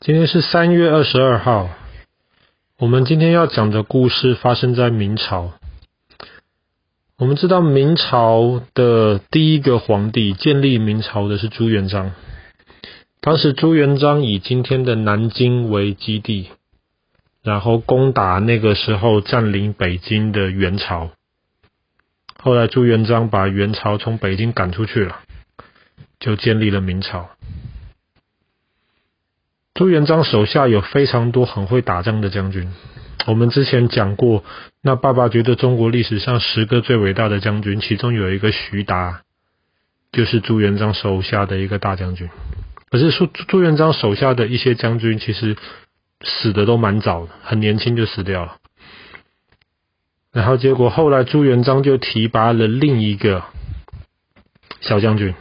今天是三月二十二号。我们今天要讲的故事发生在明朝。我们知道明朝的第一个皇帝建立明朝的是朱元璋。当时朱元璋以今天的南京为基地，然后攻打那个时候占领北京的元朝。后来朱元璋把元朝从北京赶出去了，就建立了明朝。朱元璋手下有非常多很会打仗的将军。我们之前讲过，那爸爸觉得中国历史上十个最伟大的将军，其中有一个徐达，就是朱元璋手下的一个大将军。可是说朱元璋手下的一些将军，其实死的都蛮早的，很年轻就死掉了。然后结果后来朱元璋就提拔了另一个小将军，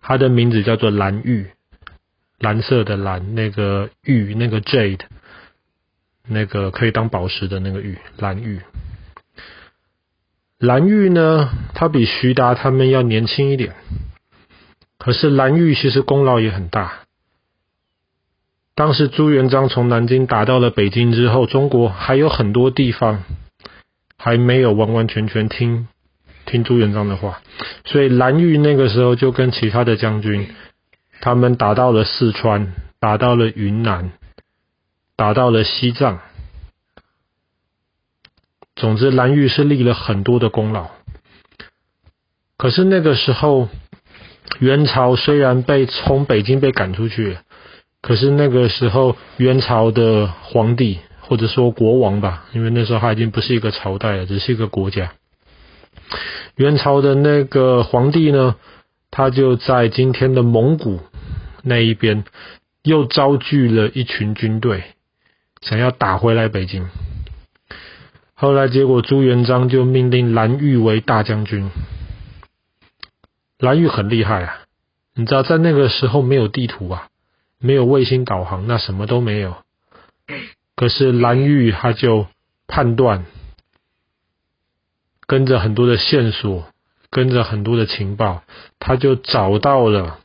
他的名字叫做蓝玉。蓝色的蓝，那个玉，那个 jade，那个可以当宝石的那个玉，蓝玉。蓝玉呢，他比徐达他们要年轻一点，可是蓝玉其实功劳也很大。当时朱元璋从南京打到了北京之后，中国还有很多地方还没有完完全全听听朱元璋的话，所以蓝玉那个时候就跟其他的将军。他们打到了四川，打到了云南，打到了西藏。总之，蓝玉是立了很多的功劳。可是那个时候，元朝虽然被从北京被赶出去，可是那个时候元朝的皇帝或者说国王吧，因为那时候他已经不是一个朝代了，只是一个国家。元朝的那个皇帝呢，他就在今天的蒙古那一边，又招聚了一群军队，想要打回来北京。后来结果朱元璋就命令蓝玉为大将军。蓝玉很厉害啊，你知道在那个时候没有地图啊，没有卫星导航，那什么都没有。可是蓝玉他就判断，跟着很多的线索。跟着很多的情报，他就找到了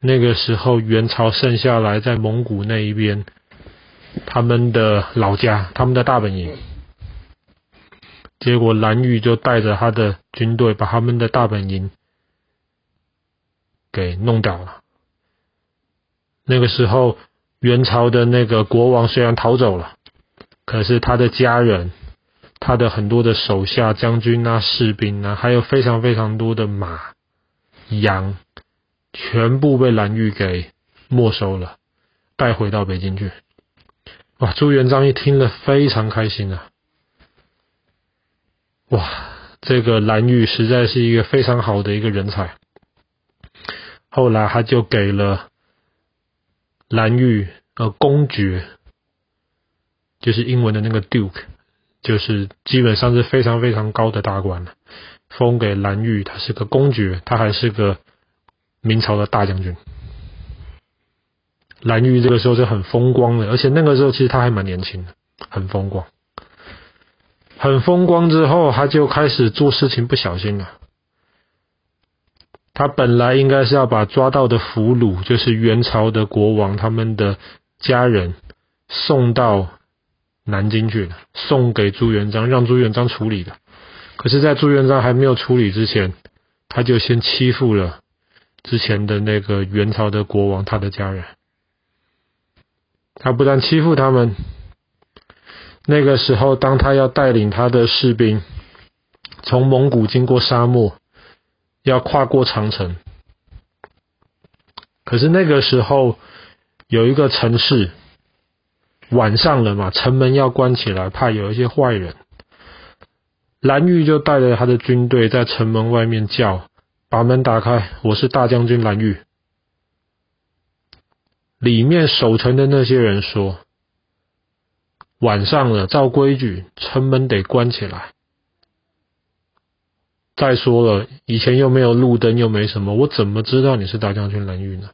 那个时候元朝剩下来在蒙古那一边他们的老家，他们的大本营。结果蓝玉就带着他的军队把他们的大本营给弄掉了。那个时候元朝的那个国王虽然逃走了，可是他的家人。他的很多的手下将军啊、士兵啊，还有非常非常多的马、羊，全部被蓝玉给没收了，带回到北京去。哇！朱元璋一听了非常开心啊！哇，这个蓝玉实在是一个非常好的一个人才。后来他就给了蓝玉呃公爵，就是英文的那个 Duke。就是基本上是非常非常高的大官了，封给蓝玉，他是个公爵，他还是个明朝的大将军。蓝玉这个时候就很风光了，而且那个时候其实他还蛮年轻的，很风光。很风光之后，他就开始做事情不小心了。他本来应该是要把抓到的俘虏，就是元朝的国王他们的家人送到。南京去了，送给朱元璋，让朱元璋处理的。可是，在朱元璋还没有处理之前，他就先欺负了之前的那个元朝的国王，他的家人。他不但欺负他们，那个时候，当他要带领他的士兵从蒙古经过沙漠，要跨过长城，可是那个时候有一个城市。晚上了嘛，城门要关起来，怕有一些坏人。蓝玉就带着他的军队在城门外面叫：“把门打开，我是大将军蓝玉。”里面守城的那些人说：“晚上了，照规矩，城门得关起来。再说了，以前又没有路灯，又没什么，我怎么知道你是大将军蓝玉呢？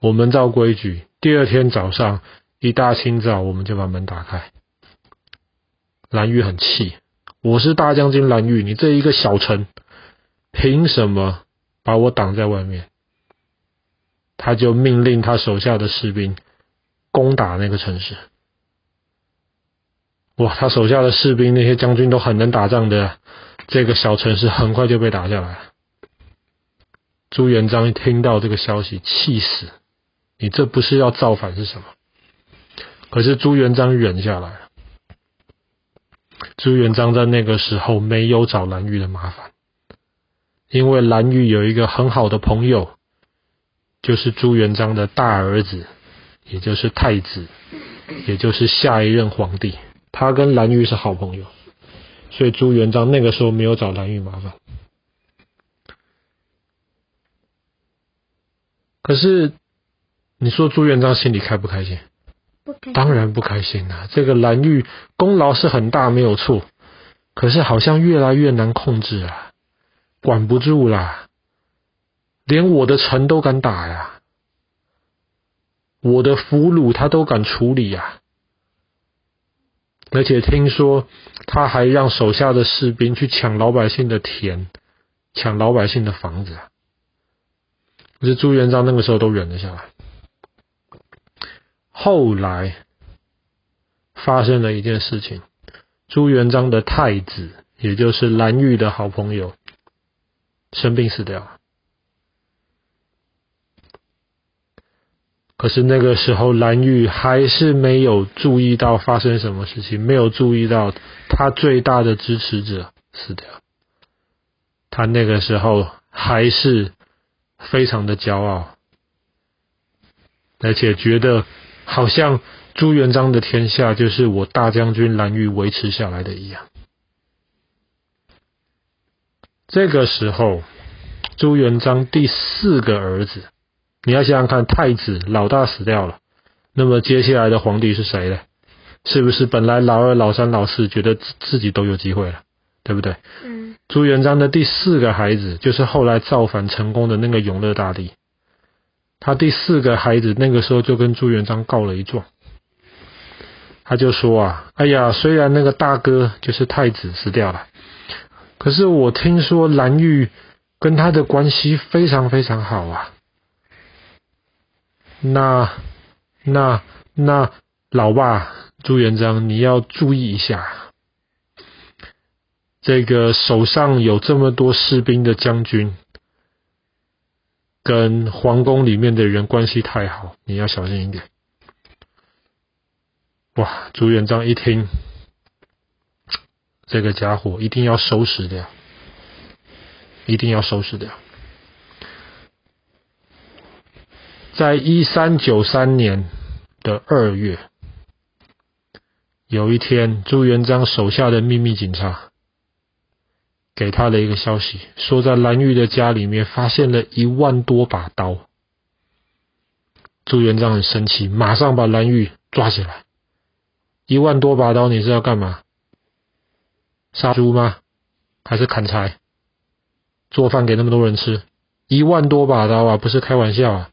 我们照规矩，第二天早上。”一大清早，我们就把门打开。蓝玉很气，我是大将军蓝玉，你这一个小臣，凭什么把我挡在外面？他就命令他手下的士兵攻打那个城市。哇，他手下的士兵那些将军都很能打仗的，这个小城市很快就被打下来了。朱元璋一听到这个消息，气死！你这不是要造反是什么？可是朱元璋忍下来了。朱元璋在那个时候没有找蓝玉的麻烦，因为蓝玉有一个很好的朋友，就是朱元璋的大儿子，也就是太子，也就是下一任皇帝。他跟蓝玉是好朋友，所以朱元璋那个时候没有找蓝玉麻烦。可是，你说朱元璋心里开不开心？当然不开心啊！这个蓝玉功劳是很大，没有错。可是好像越来越难控制啊，管不住啦，连我的臣都敢打呀，我的俘虏他都敢处理呀。而且听说他还让手下的士兵去抢老百姓的田，抢老百姓的房子。可是朱元璋那个时候都忍了下来。后来发生了一件事情，朱元璋的太子，也就是蓝玉的好朋友，生病死掉。可是那个时候，蓝玉还是没有注意到发生什么事情，没有注意到他最大的支持者死掉。他那个时候还是。非常的骄傲，而且觉得好像朱元璋的天下就是我大将军蓝玉维持下来的一样。这个时候，朱元璋第四个儿子，你要想想看，太子老大死掉了，那么接下来的皇帝是谁呢？是不是本来老二、老三、老四觉得自己都有机会了，对不对？嗯。朱元璋的第四个孩子，就是后来造反成功的那个永乐大帝。他第四个孩子那个时候就跟朱元璋告了一状，他就说啊，哎呀，虽然那个大哥就是太子死掉了，可是我听说蓝玉跟他的关系非常非常好啊。那那那老爸朱元璋，你要注意一下。这个手上有这么多士兵的将军，跟皇宫里面的人关系太好，你要小心一点。哇！朱元璋一听，这个家伙一定要收拾掉，一定要收拾掉。在一三九三年的二月，有一天，朱元璋手下的秘密警察。给他的一个消息，说在蓝玉的家里面发现了一万多把刀。朱元璋很生气，马上把蓝玉抓起来。一万多把刀，你是要干嘛？杀猪吗？还是砍柴？做饭给那么多人吃？一万多把刀啊，不是开玩笑啊！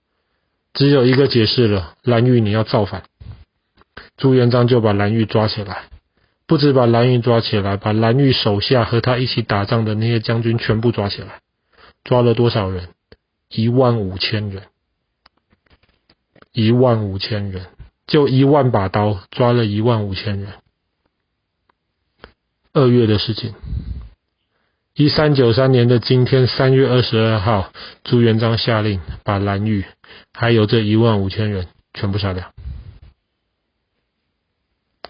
只有一个解释了，蓝玉你要造反。朱元璋就把蓝玉抓起来。不止把蓝玉抓起来，把蓝玉手下和他一起打仗的那些将军全部抓起来，抓了多少人？一万五千人，一万五千人，就一万把刀，抓了一万五千人。二月的事情，一三九三年的今天，三月二十二号，朱元璋下令把蓝玉还有这一万五千人全部杀掉。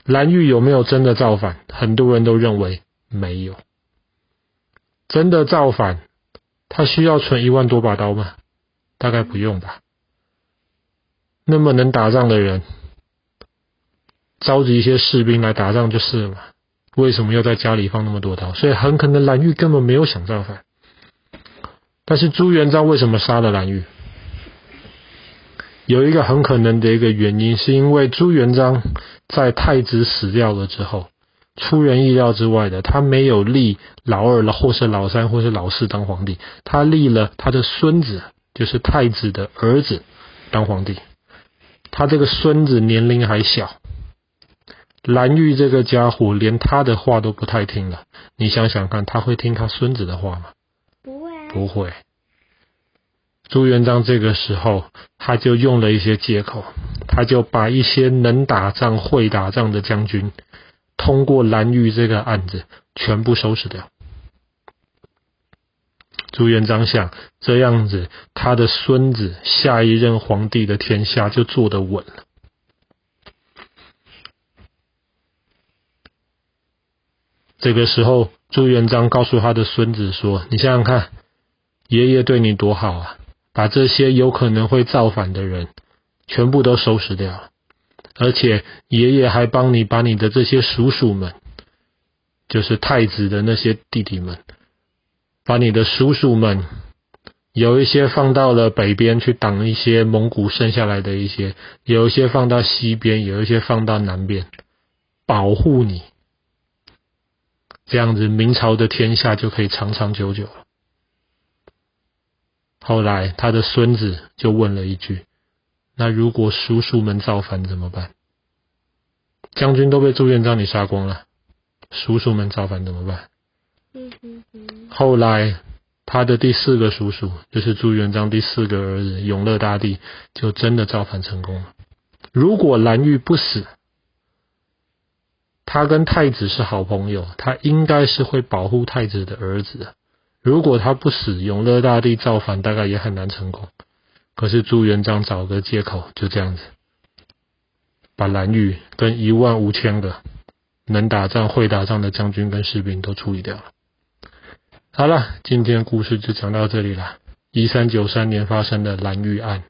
蓝玉有没有真的造反？很多人都认为没有。真的造反，他需要存一万多把刀吗？大概不用吧。那么能打仗的人，召集一些士兵来打仗就是了嘛。为什么要在家里放那么多刀？所以很可能蓝玉根本没有想造反。但是朱元璋为什么杀了蓝玉？有一个很可能的一个原因，是因为朱元璋在太子死掉了之后，出人意料之外的，他没有立老二了，或是老三，或是老四当皇帝，他立了他的孙子，就是太子的儿子当皇帝。他这个孙子年龄还小，蓝玉这个家伙连他的话都不太听了。你想想看，他会听他孙子的话吗？不会，不会。朱元璋这个时候，他就用了一些借口，他就把一些能打仗、会打仗的将军，通过蓝玉这个案子，全部收拾掉。朱元璋想，这样子，他的孙子下一任皇帝的天下就坐得稳了。这个时候，朱元璋告诉他的孙子说：“你想想看，爷爷对你多好啊，把这些有可能会造反的人全部都收拾掉，而且爷爷还帮你把你的这些叔叔们，就是太子的那些弟弟们。”把你的叔叔们，有一些放到了北边去挡一些蒙古剩下来的一些，有一些放到西边，有一些放到南边，保护你。这样子，明朝的天下就可以长长久久了。后来，他的孙子就问了一句：“那如果叔叔们造反怎么办？将军都被朱元璋你杀光了，叔叔们造反怎么办？”后来，他的第四个叔叔，就是朱元璋第四个儿子永乐大帝，就真的造反成功了。如果蓝玉不死，他跟太子是好朋友，他应该是会保护太子的儿子的。如果他不死，永乐大帝造反大概也很难成功。可是朱元璋找个借口，就这样子，把蓝玉跟一万五千个能打仗、会打仗的将军跟士兵都处理掉了。好了，今天故事就讲到这里了。一三九三年发生的蓝玉案。